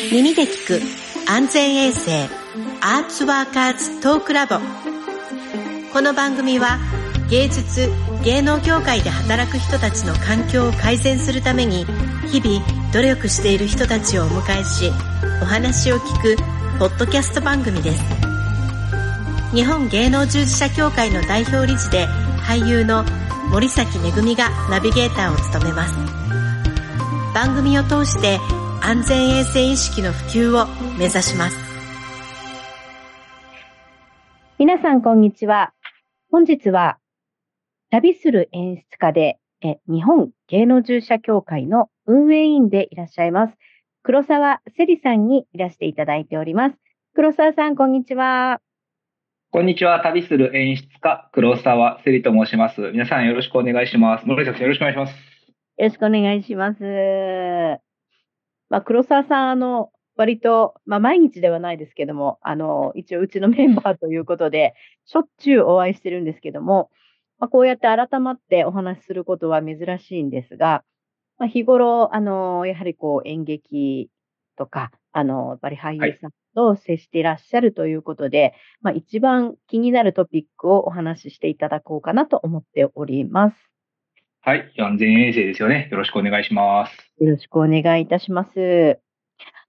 耳で聞く安全衛生アーツワーカーズトークラボ。この番組は芸術芸能業界で働く人たちの環境を改善するために日々努力している人たちをお迎えしお話を聞くポッドキャスト番組です。日本芸能従事者協会の代表理事で俳優の森崎めぐみがナビゲーターを務めます。番組を通して安全衛生意識の普及を目指します皆さんこんにちは本日は旅する演出家でえ日本芸能従事者協会の運営員でいらっしゃいます黒沢せりさんにいらしていただいております黒沢さんこんにちはこんにちは。旅する演出家、黒沢せりと申します。皆さんよろしくお願いします。森崎さんよろしくお願いします。よろしくお願いします。まあ、黒沢さん、あの、割と、まあ、毎日ではないですけども、あの、一応うちのメンバーということで、しょっちゅうお会いしてるんですけども、まあ、こうやって改まってお話しすることは珍しいんですが、まあ、日頃、あの、やはりこう演劇とか、あの、やっぱり俳優さんと接していらっしゃるということで、はい、まあ、一番気になるトピックをお話ししていただこうかなと思っております。はい。安全衛生ですよね。よろしくお願いします。よろしくお願いいたします。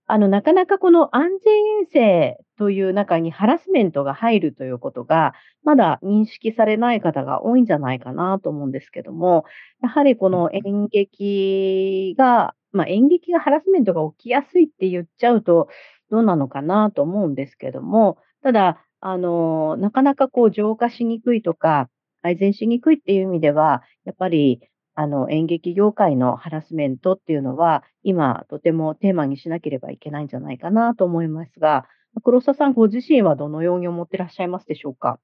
あの、なかなかこの安全衛生という中にハラスメントが入るということが、まだ認識されない方が多いんじゃないかなと思うんですけども、やはりこの演劇が、まあ、演劇がハラスメントが起きやすいって言っちゃうと、どうなのかなと思うんですけども、ただ、あの、なかなかこう浄化しにくいとか、改善しにくいっていう意味では、やっぱり、あの、演劇業界のハラスメントっていうのは、今、とてもテーマにしなければいけないんじゃないかなと思いますが、黒沢さんご自身はどのように思ってらっしゃいますでしょうか？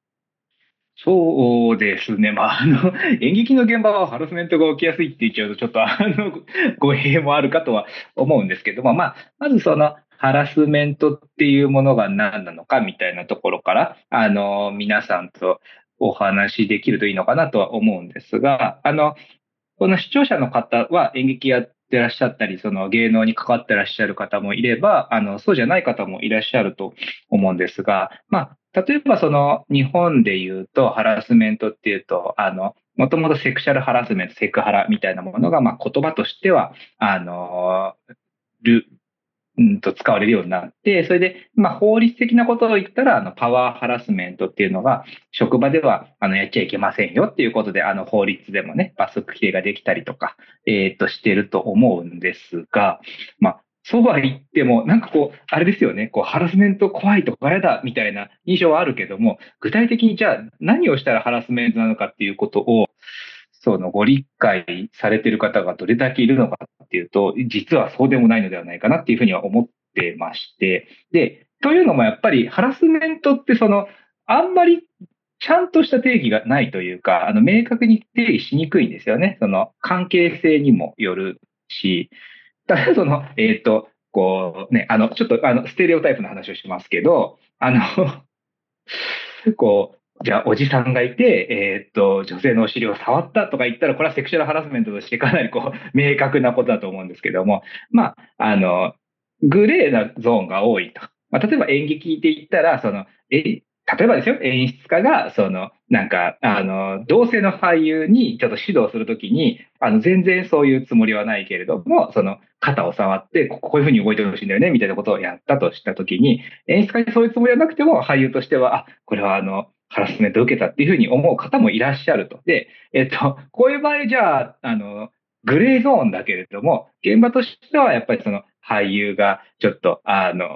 そうですね。まあ、あの、演劇の現場はハラスメントが起きやすいって言っちゃうと、ちょっと、あの、語弊もあるかとは思うんですけども、まあ、まずその、ハラスメントっていうものが何なのかみたいなところから、あの、皆さんとお話しできるといいのかなとは思うんですが、あの、この視聴者の方は演劇やってらっしゃったり、その芸能に関わってらっしゃる方もいれば、あの、そうじゃない方もいらっしゃると思うんですが、まあ、例えばその日本で言うとハラスメントっていうと、あの、もともとセクシャルハラスメント、セクハラみたいなものが、まあ言葉としては、あの、うんと使われるようになって、それで、まあ、法律的なことを言ったら、あの、パワーハラスメントっていうのが、職場では、あの、やっちゃいけませんよっていうことで、あの、法律でもね、罰則規定ができたりとか、えっ、ー、と、してると思うんですが、まあ、そうは言っても、なんかこう、あれですよね、こう、ハラスメント怖いとか嫌だみたいな印象はあるけども、具体的にじゃあ何をしたらハラスメントなのかっていうことを、そのご理解されている方がどれだけいるのかっていうと、実はそうでもないのではないかなっていうふうには思ってまして、で、というのもやっぱりハラスメントってその、あんまりちゃんとした定義がないというか、あの、明確に定義しにくいんですよね。その、関係性にもよるし、ただその、えっ、ー、と、こうね、あの、ちょっとあの、ステレオタイプの話をしますけど、あのこう、じゃあ、おじさんがいて、えー、っと、女性のお尻を触ったとか言ったら、これはセクシュアルハラスメントとしてかなりこう、明確なことだと思うんですけども、まあ、あの、グレーなゾーンが多いと。まあ、例えば演劇で言ったら、その、え、例えばですよ、演出家が、その、なんか、あの、同性の俳優にちょっと指導するときに、あの、全然そういうつもりはないけれども、その、肩を触って、こういうふうに動いてほしいんだよね、みたいなことをやったとしたときに、演出家にそういうつもりはなくても、俳優としては、あ、これはあの、ハラスメント受けたっていうふうに思う方もいらっしゃると。で、えっと、こういう場合じゃあ、あの、グレーゾーンだけれども、現場としてはやっぱりその俳優がちょっと、あの、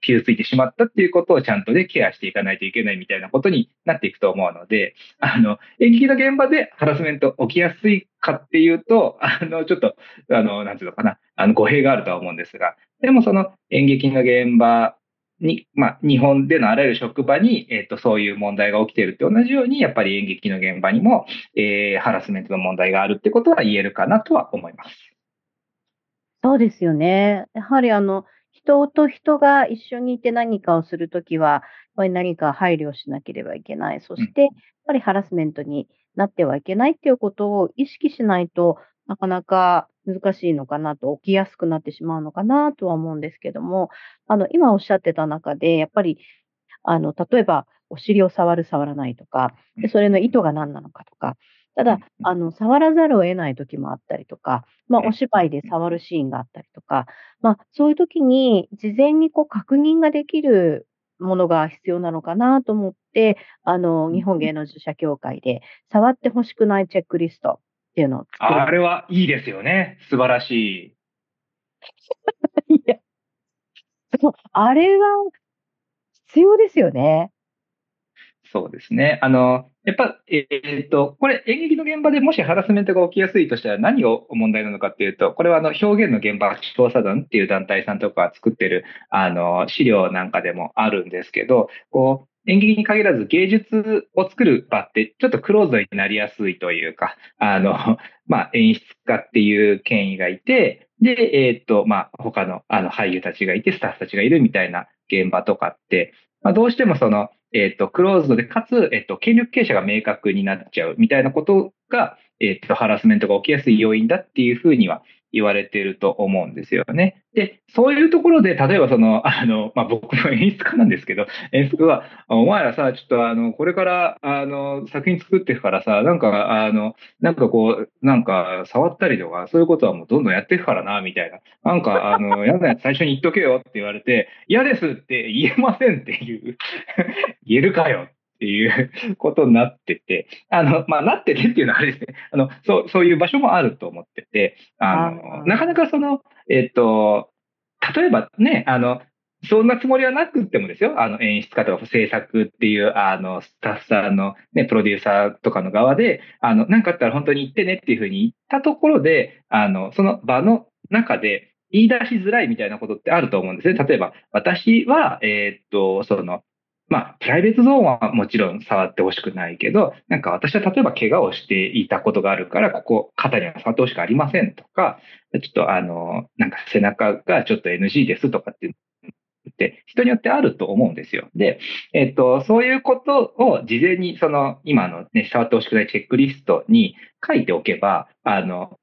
傷ついてしまったっていうことをちゃんとでケアしていかないといけないみたいなことになっていくと思うので、あの、演劇の現場でハラスメント起きやすいかっていうと、あの、ちょっと、あの、なんていうのかな、あの、語弊があるとは思うんですが、でもその演劇の現場に、まあ、日本でのあらゆる職場に、えっ、ー、と、そういう問題が起きているって同じように、やっぱり演劇の現場にも、えー、ハラスメントの問題があるってことは言えるかなとは思います。そうですよね。やはりあの、人と人が一緒にいて何かをするときは、やっぱり何か配慮しなければいけない。そして、やっぱりハラスメントになってはいけないっていうことを意識しないとなかなか難しいのかなと、起きやすくなってしまうのかなとは思うんですけども、あの、今おっしゃってた中で、やっぱり、あの、例えば、お尻を触る、触らないとか、でそれの意図が何なのかとか、ただ、あの、触らざるを得ない時もあったりとか、まあ、お芝居で触るシーンがあったりとか、まあ、そういう時に、事前にこう、確認ができるものが必要なのかなと思って、あの、日本芸能事者協会で、触ってほしくないチェックリストっていうのを作る。あれはいいですよね。素晴らしい。いや、そう、あれは必要ですよね。そうですね。あの、やっぱ、えー、っと、これ演劇の現場でもしハラスメントが起きやすいとしたら何を問題なのかっていうと、これはあの表現の現場調査団っていう団体さんとかが作ってるあの資料なんかでもあるんですけど、こう、演劇に限らず芸術を作る場ってちょっとクローズになりやすいというか、あの、まあ、演出家っていう権威がいて、で、えー、と、まあ、他のあの俳優たちがいて、スタッフたちがいるみたいな現場とかって、まあ、どうしてもその、えっ、と、クローズドで、かつ、えっ、と、権力傾斜が明確になっちゃうみたいなことが、えっ、と、ハラスメントが起きやすい要因だっていうふうには言われていると思うんですよね。で、そういうところで、例えばその、あの、まあ、僕の演出家なんですけど、演出家は、お前らさ、ちょっとあの、これから、あの、作品作っていくからさ、なんか、あの、なんかこう、なんか、触ったりとか、そういうことはもうどんどんやっていくからな、みたいな。なんか、あの、やだやつ最初に言っとけよって言われて、嫌ですって言えませんっていう 言えるかよっていうことになってて、あの、まあ、なっててっていうのはあれですね。あの、そう、そういう場所もあると思ってて、あの、なかなかその、えっ、と、例えばね、あの、そんなつもりはなくってもですよ、あの演出家とか制作っていう、あの、スタッフさんのね、プロデューサーとかの側で、あの、なんかあったら本当に言ってねっていうふうに言ったところで、あの、その場の中で言い出しづらいみたいなことってあると思うんですね。例えば、私は、えー、っと、その、まあ、プライベートゾーンはもちろん触ってほしくないけど、なんか私は例えば怪我をしていたことがあるから、ここ肩には触ってほしくありませんとか、ちょっとあの、なんか背中がちょっと NG ですとかってって人によってあると思うんですよ。で、えっと、そういうことを事前にその今のね、触ってほしくないチェックリストに書いておけば、あの、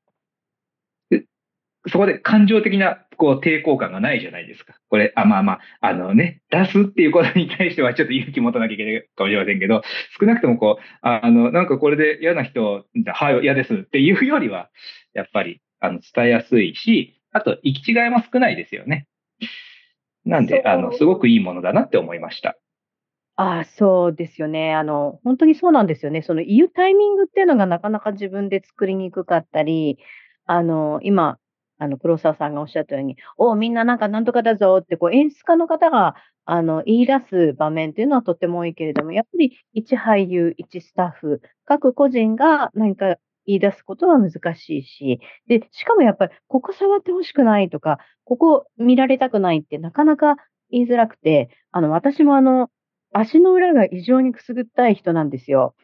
そこで感情的なこう抵抗感がないじゃないですか。これ、あ、まあまあ、あのね、出すっていうことに対してはちょっと勇気持たなきゃいけないかもしれませんけど、少なくともこう、あの、なんかこれで嫌な人、はい、嫌ですっていうよりは、やっぱり、あの、伝えやすいし、あと、行き違いも少ないですよね。なんで、あの、すごくいいものだなって思いました。ああ、そうですよね。あの、本当にそうなんですよね。その言うタイミングっていうのがなかなか自分で作りにくかったり、あの、今、あの、黒沢さんがおっしゃったように、おみんななんかなんとかだぞって、こう、演出家の方が、あの、言い出す場面っていうのはとっても多いけれども、やっぱり一俳優、一スタッフ、各個人が何か言い出すことは難しいし、で、しかもやっぱり、ここ触ってほしくないとか、ここ見られたくないってなかなか言いづらくて、あの、私もあの、足の裏が異常にくすぐったい人なんですよ。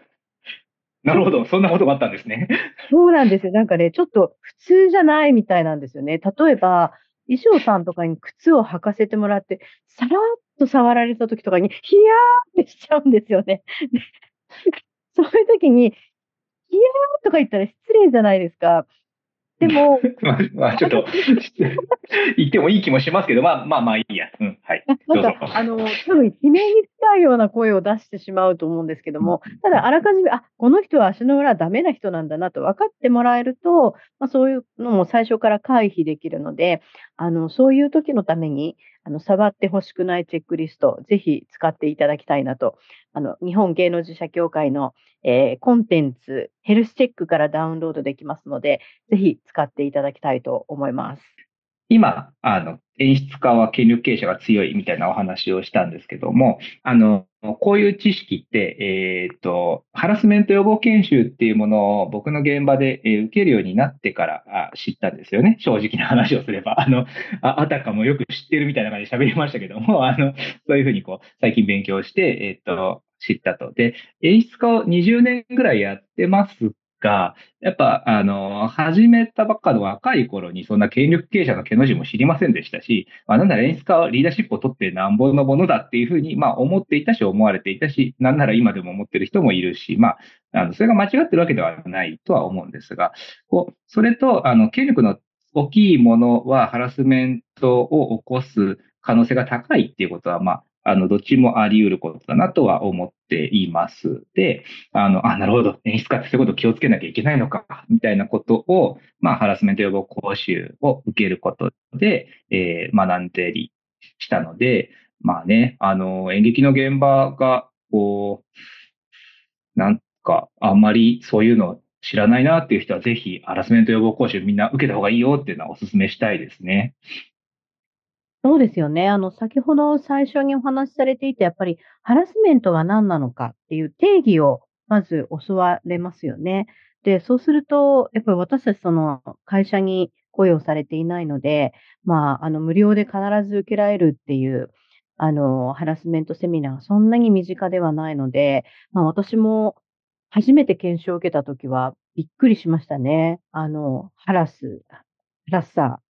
なるほど。そんなことがあったんですね。そうなんですよ。なんかね、ちょっと普通じゃないみたいなんですよね。例えば、衣装さんとかに靴を履かせてもらって、さらっと触られた時とかに、ヒヤーってしちゃうんですよね。そういう時に、ヒヤーとか言ったら失礼じゃないですか。でも、まあ、まあ、ちょっと、言ってもいい気もしますけど、まあまあまあいいや。うん、はい。なんか、あの、多分、悲鳴に近いような声を出してしまうと思うんですけども、ただ、あらかじめ、あ、この人は足の裏ダメな人なんだなと分かってもらえると、まあ、そういうのも最初から回避できるので、あの、そういう時のために、あの、触ってほしくないチェックリスト、ぜひ使っていただきたいなと、あの、日本芸能自社協会の、えー、コンテンツ、ヘルスチェックからダウンロードできますので、ぜひ使っていただきたいと思います。今、あの、演出家は権力経営者が強いみたいなお話をしたんですけども、あの、こういう知識って、えっ、ー、と、ハラスメント予防研修っていうものを僕の現場で、え、受けるようになってから知ったんですよね。正直な話をすれば。あの、ああたかもよく知ってるみたいな感じで喋りましたけども、あの、そういうふうにこう、最近勉強して、えっ、ー、と、知ったと。で、演出家を20年ぐらいやってますが、やっぱ、あの、始めたばっかの若い頃にそんな権力経営者の毛の字も知りませんでしたし、まあ、なんなら演出家はリーダーシップを取ってなんぼのものだっていうふうに、まあ、思っていたし、思われていたし、なんなら今でも思ってる人もいるし、まあ、あの、それが間違ってるわけではないとは思うんですが、こう、それと、あの、権力の大きいものはハラスメントを起こす可能性が高いっていうことは、まあ、あの、どっちもあり得ることだなとは思っています。で、あの、あ、なるほど、演出家ってそういうこと気をつけなきゃいけないのか、みたいなことを、まあ、ハラスメント予防講習を受けることで、えー、学んでりしたので、まあね、あの、演劇の現場が、こう、なんか、あんまりそういうの知らないなっていう人は、ぜひ、ハラスメント予防講習みんな受けた方がいいよっていうのはお勧めしたいですね。そうですよね。あの、先ほど最初にお話しされていて、やっぱりハラスメントが何なのかっていう定義をまず教われますよね。で、そうすると、やっぱり私たちその会社に雇用されていないので、まあ、あの、無料で必ず受けられるっていう、あの、ハラスメントセミナーがそんなに身近ではないので、まあ私も初めて研修を受けたときはびっくりしましたね。あの、ハラス、ハラッサー、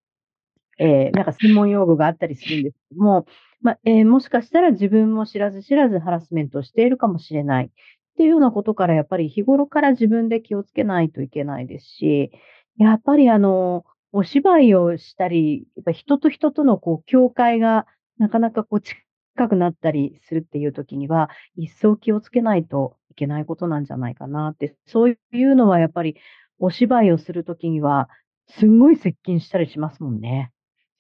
えー、なんか専門用語があったりするんですけども、まあ、えー、もしかしたら自分も知らず知らずハラスメントをしているかもしれないっていうようなことからやっぱり日頃から自分で気をつけないといけないですし、やっぱりあの、お芝居をしたり、やっぱ人と人とのこう境界がなかなかこう近くなったりするっていう時には、一層気をつけないといけないことなんじゃないかなって、そういうのはやっぱりお芝居をするときには、すんごい接近したりしますもんね。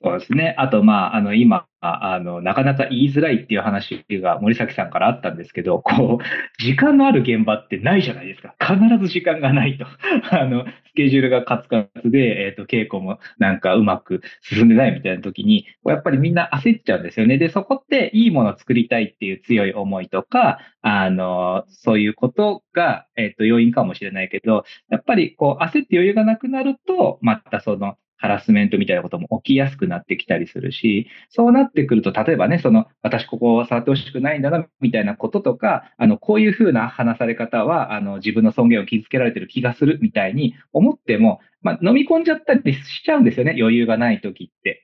そうですね。あと、まあ、あの、今、あの、なかなか言いづらいっていう話が森崎さんからあったんですけど、こう、時間のある現場ってないじゃないですか。必ず時間がないと。あの、スケジュールがカツカツで、えっ、ー、と、稽古もなんかうまく進んでないみたいな時に、やっぱりみんな焦っちゃうんですよね。で、そこっていいものを作りたいっていう強い思いとか、あの、そういうことが、えっ、ー、と、要因かもしれないけど、やっぱりこう、焦って余裕がなくなると、またその、ハラスメントみたいなことも起きやすくなってきたりするし、そうなってくると、例えばね、その、私ここを触ってほしくないんだな、みたいなこととか、あの、こういうふうな話され方は、あの、自分の尊厳を傷つけられてる気がするみたいに思っても、まあ、飲み込んじゃったりしちゃうんですよね、余裕がない時って。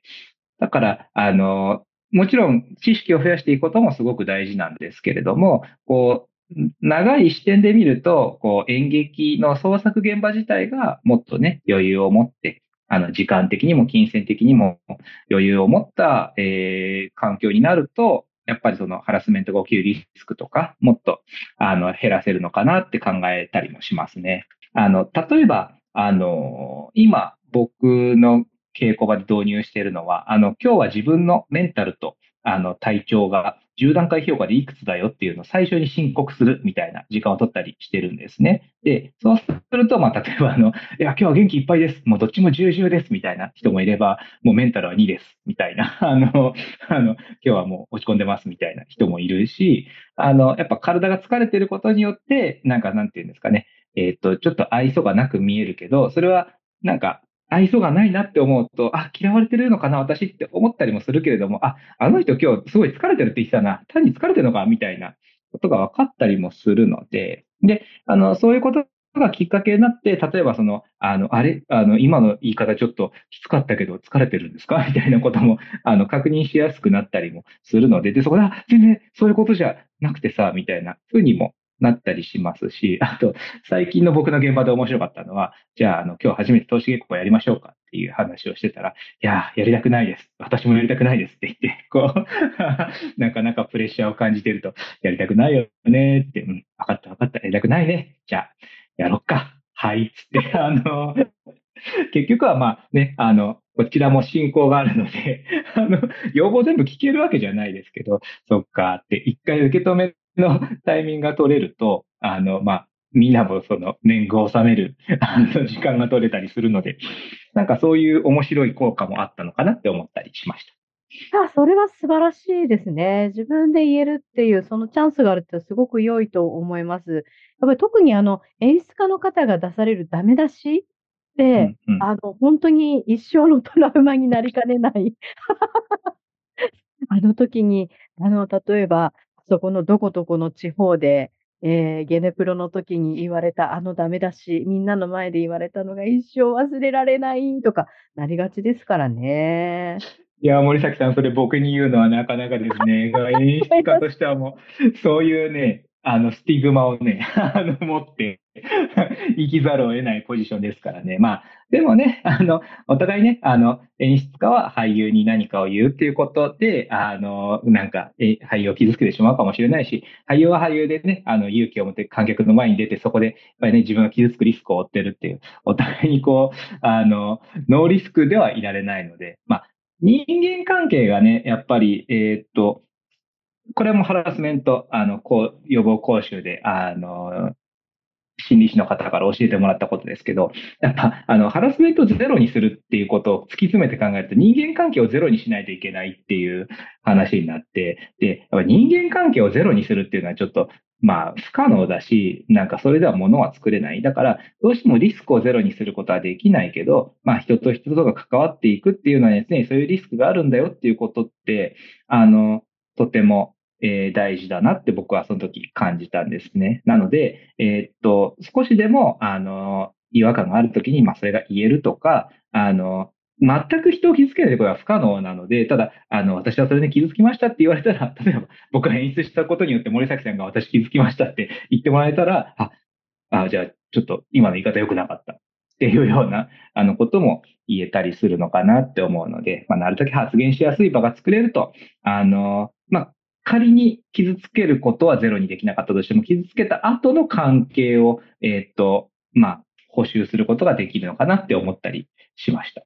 だから、あの、もちろん知識を増やしていくこともすごく大事なんですけれども、こう、長い視点で見ると、こう演劇の創作現場自体がもっとね、余裕を持って、あの、時間的にも金銭的にも余裕を持った、えー、環境になると、やっぱりそのハラスメントが起きるリスクとか、もっと、あの、減らせるのかなって考えたりもしますね。あの、例えば、あの、今、僕の稽古場で導入しているのは、あの、今日は自分のメンタルと、あの、体調が10段階評価でいくつだよっていうのを最初に申告するみたいな時間を取ったりしてるんですね。で、そうすると、まあ、例えば、あの、いや、今日は元気いっぱいです。もうどっちも重々です。みたいな人もいれば、もうメンタルは2です。みたいな。あの、あの、今日はもう落ち込んでます。みたいな人もいるし、あの、やっぱ体が疲れてることによって、なんか、なんていうんですかね。えっ、と、ちょっと愛想がなく見えるけど、それは、なんか、愛想がないなって思うと、あ、嫌われてるのかな、私って思ったりもするけれども、あ、あの人今日すごい疲れてるって言ってたな、単に疲れてるのか、みたいなことが分かったりもするので、で、あの、そういうことがきっかけになって、例えばその、あの、あれ、あの、今の言い方ちょっときつかったけど疲れてるんですか？みたいなことも、あの、確認しやすくなったりもするので、で、そこで、あ、全然そういうことじゃなくてさ、みたいなふうにもなったりしますし、あと、最近の僕の現場で面白かったのは、じゃあ、あの、今日初めて投資稽古やりましょうかっていう話をしてたら、いや、やりたくないです。私もやりたくないですって言って、こう、なかなかプレッシャーを感じてると、やりたくないよねって、うん、分かった分かった、やりたくないね。じゃあ、やろっか。はい、つって、あの、結局はまあね、あの、こちらも進行があるので、あの、要望全部聞けるわけじゃないですけど、そっかって一回受け止めのタイミングが取れると、あの、まあ、みんなもその年貢を収める 時間が取れたりするので、なんかそういう面白い効果もあったのかなって思ったりしました。あ、それは素晴らしいですね。自分で言えるっていう、そのチャンスがあるってすごく良いと思います。やっぱり特にあの、演出家の方が出されるダメ出しって、うんうん、あの、本当に一生のトラウマになりかねない。あの時に、あの、例えば、そこのどことこの地方で、えー、ゲネプロの時に言われたあのダメだし、みんなの前で言われたのが一生忘れられないとかなりがちですからね。いや、森崎さん、それ僕に言うのはなかなかですね。演出家としてはもう、そういうね、あの、スティグマをね、あの、持って 生きざるを得ないポジションですからね。まあ、でもね、あの、お互いね、あの、演出家は俳優に何かを言うっていうことで、あの、なんか、え俳優を傷つけてしまうかもしれないし、俳優は俳優でね、あの、勇気を持って観客の前に出て、そこで、やっぱりね、自分が傷つくリスクを負ってるっていう、お互いにこう、あの、ノーリスクではいられないので、まあ、人間関係がね、やっぱり、えー、っと、これもハラスメント、あの、こう、予防講習で、あの、心理師の方から教えてもらったことですけど、やっぱ、あの、ハラスメントをゼロにするっていうことを突き詰めて考えると、人間関係をゼロにしないといけないっていう話になって、で、やっぱ人間関係をゼロにするっていうのはちょっと、まあ、不可能だし、なんかそれでは物は作れない。だから、どうしてもリスクをゼロにすることはできないけど、まあ、人と人とが関わっていくっていうのはですね、そういうリスクがあるんだよっていうことって、あの、とてもえー、大事だなって僕はその時感じたんですね。なので、えー、っと、少しでも、あの、違和感がある時に、まあ、それが言えるとか、あの、全く人を傷つけないことは不可能なので、ただ、あの、私はそれで傷つきましたって言われたら、例えば僕が演出したことによって森崎さんが私傷つきましたって言ってもらえたら、あ、あじゃあちょっと今の言い方良くなかったっていうような、あの、ことも言えたりするのかなって思うので、まあ、なるだけ発言しやすい場が作れると、あの、まあ、仮に傷つけることはゼロにできなかったとしても、傷つけた後の関係を、えっ、ー、と、まあ、補修することができるのかなって思ったりしました。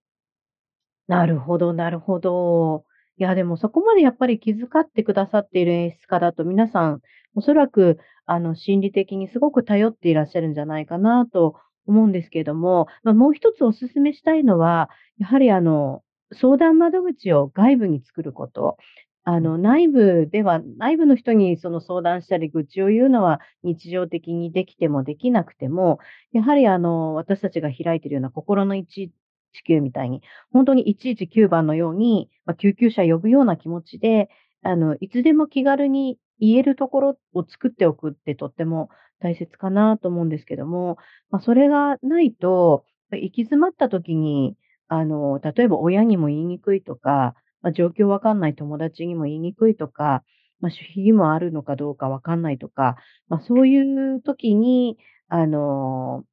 なるほど、なるほど。いや、でもそこまでやっぱり気遣ってくださっている演出家だと皆さん、おそらく、あの、心理的にすごく頼っていらっしゃるんじゃないかなと思うんですけれども、まあ、もう一つお勧めしたいのは、やはりあの、相談窓口を外部に作ること。あの、内部では、内部の人にその相談したり愚痴を言うのは日常的にできてもできなくても、やはりあの、私たちが開いているような心の119みたいに、本当に119番のように、まあ、救急車呼ぶような気持ちで、あの、いつでも気軽に言えるところを作っておくってとっても大切かなと思うんですけども、まあ、それがないと、行き詰まった時に、あの、例えば親にも言いにくいとか、まあ、状況わかんない友達にも言いにくいとか、まあ、守秘義務あるのかどうかわかんないとか、まあ、そういう時に、あの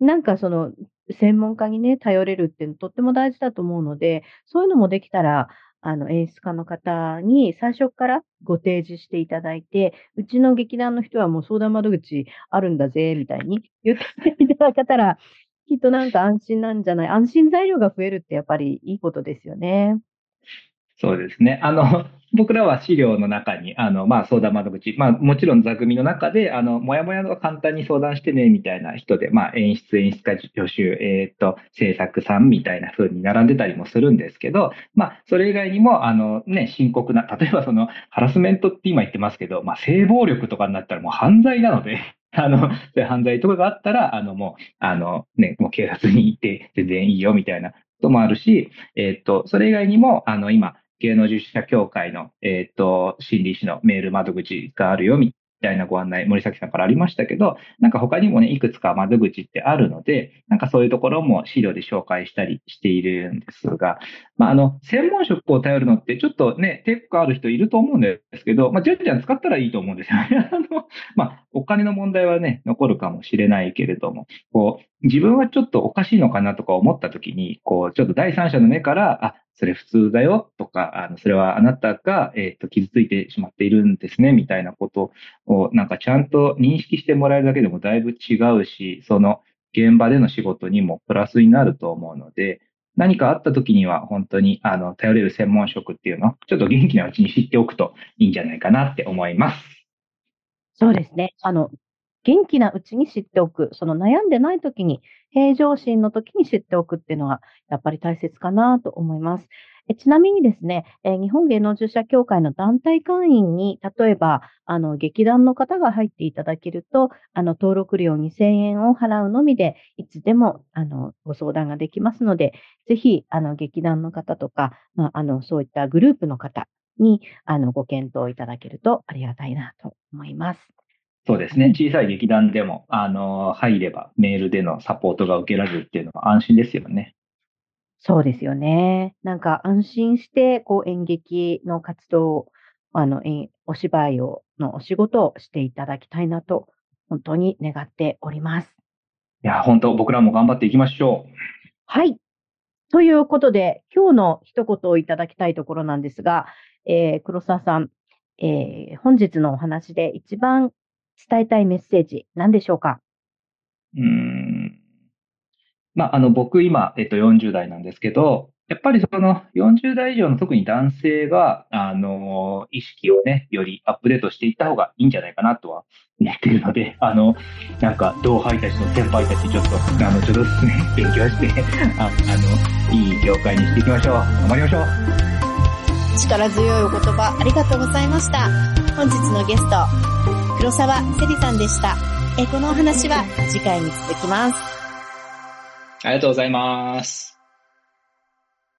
なんかその、専門家にね、頼れるってとっても大事だと思うので、そういうのもできたら、あの、演出家の方に最初からご提示していただいて、うちの劇団の人はもう相談窓口あるんだぜ、みたいに言っていただけたら、きっとなんか安心なんじゃない安心材料が増えるってやっぱりいいことですよね。そうですね。あの、僕らは資料の中に、あの、まあ、相談窓口、まあ、もちろん座組の中で、あの、もやもやの簡単に相談してね、みたいな人で、まあ、演出、演出家助手、えっ、と、制作さんみたいな風に並んでたりもするんですけど、まあ、それ以外にも、あの、ね、深刻な、例えばその、ハラスメントって今言ってますけど、まあ、性暴力とかになったらもう犯罪なので、あの、そういう犯罪とかがあったら、あの、もう、あの、ね、もう警察に行って全然いいよみたいなこともあるし、えっ、と、それ以外にも、あの、今、芸能従事者協会の、えっ、ー、と、心理師のメール窓口があるよ、みたいなご案内、森崎さんからありましたけど、なんか他にもね、いくつか窓口ってあるので、なんかそういうところも資料で紹介したりしているんですが、まあ、あの、専門職を頼るのってちょっとね、抵抗ある人いると思うんですけど、まあ、じゃんじゃん使ったらいいと思うんですよね。あの、まあ、お金の問題はね、残るかもしれないけれども、こう、自分はちょっとおかしいのかなとか思った時に、こう、ちょっと第三者の目から、あ、それ普通だよとか、あの、それはあなたが、えっ、ー、と、傷ついてしまっているんですね、みたいなことを、なんかちゃんと認識してもらえるだけでもだいぶ違うし、その現場での仕事にもプラスになると思うので、何かあった時には本当に、あの、頼れる専門職っていうのを、ちょっと元気なうちに知っておくといいんじゃないかなって思います。そうですね。あの、元気なうちに知っておく、その悩んでない時に、平常心の時に知っておくっていうのは、やっぱり大切かなと思います。えちなみにですね、え日本芸能従者協会の団体会員に、例えば、あの、劇団の方が入っていただけると、あの、登録料2000円を払うのみで、いつでも、あの、ご相談ができますので、ぜひ、あの、劇団の方とか、まあ、あの、そういったグループの方に、あの、ご検討いただけるとありがたいなと思います。そうですね。小さい劇団でも、あの、入ればメールでのサポートが受けられるっていうのは安心ですよね。そうですよね。なんか安心して、こう演劇の活動あの、えお芝居を、のお仕事をしていただきたいなと、本当に願っております。いや、本当僕らも頑張っていきましょう。はい。ということで、今日の一言をいただきたいところなんですが、えー、黒沢さん、えー、本日のお話で一番伝えたいメッセージ、何でしょうか？うーん。まあ、あの、僕今、えっと、40代なんですけど、やっぱりその40代以上の特に男性が、あの、意識をね、よりアップデートしていった方がいいんじゃないかなとは思っているので、あの、なんか、同輩たちの先輩たちちょっと、あの、ちょっとずつね、勉強して、ああの、いい業界にしていきましょう。頑張りましょう。力強いお言葉ありがとうございました。本日のゲスト、黒沢セリさんでした。えこのお話は次回に続きます。ありがとうございます。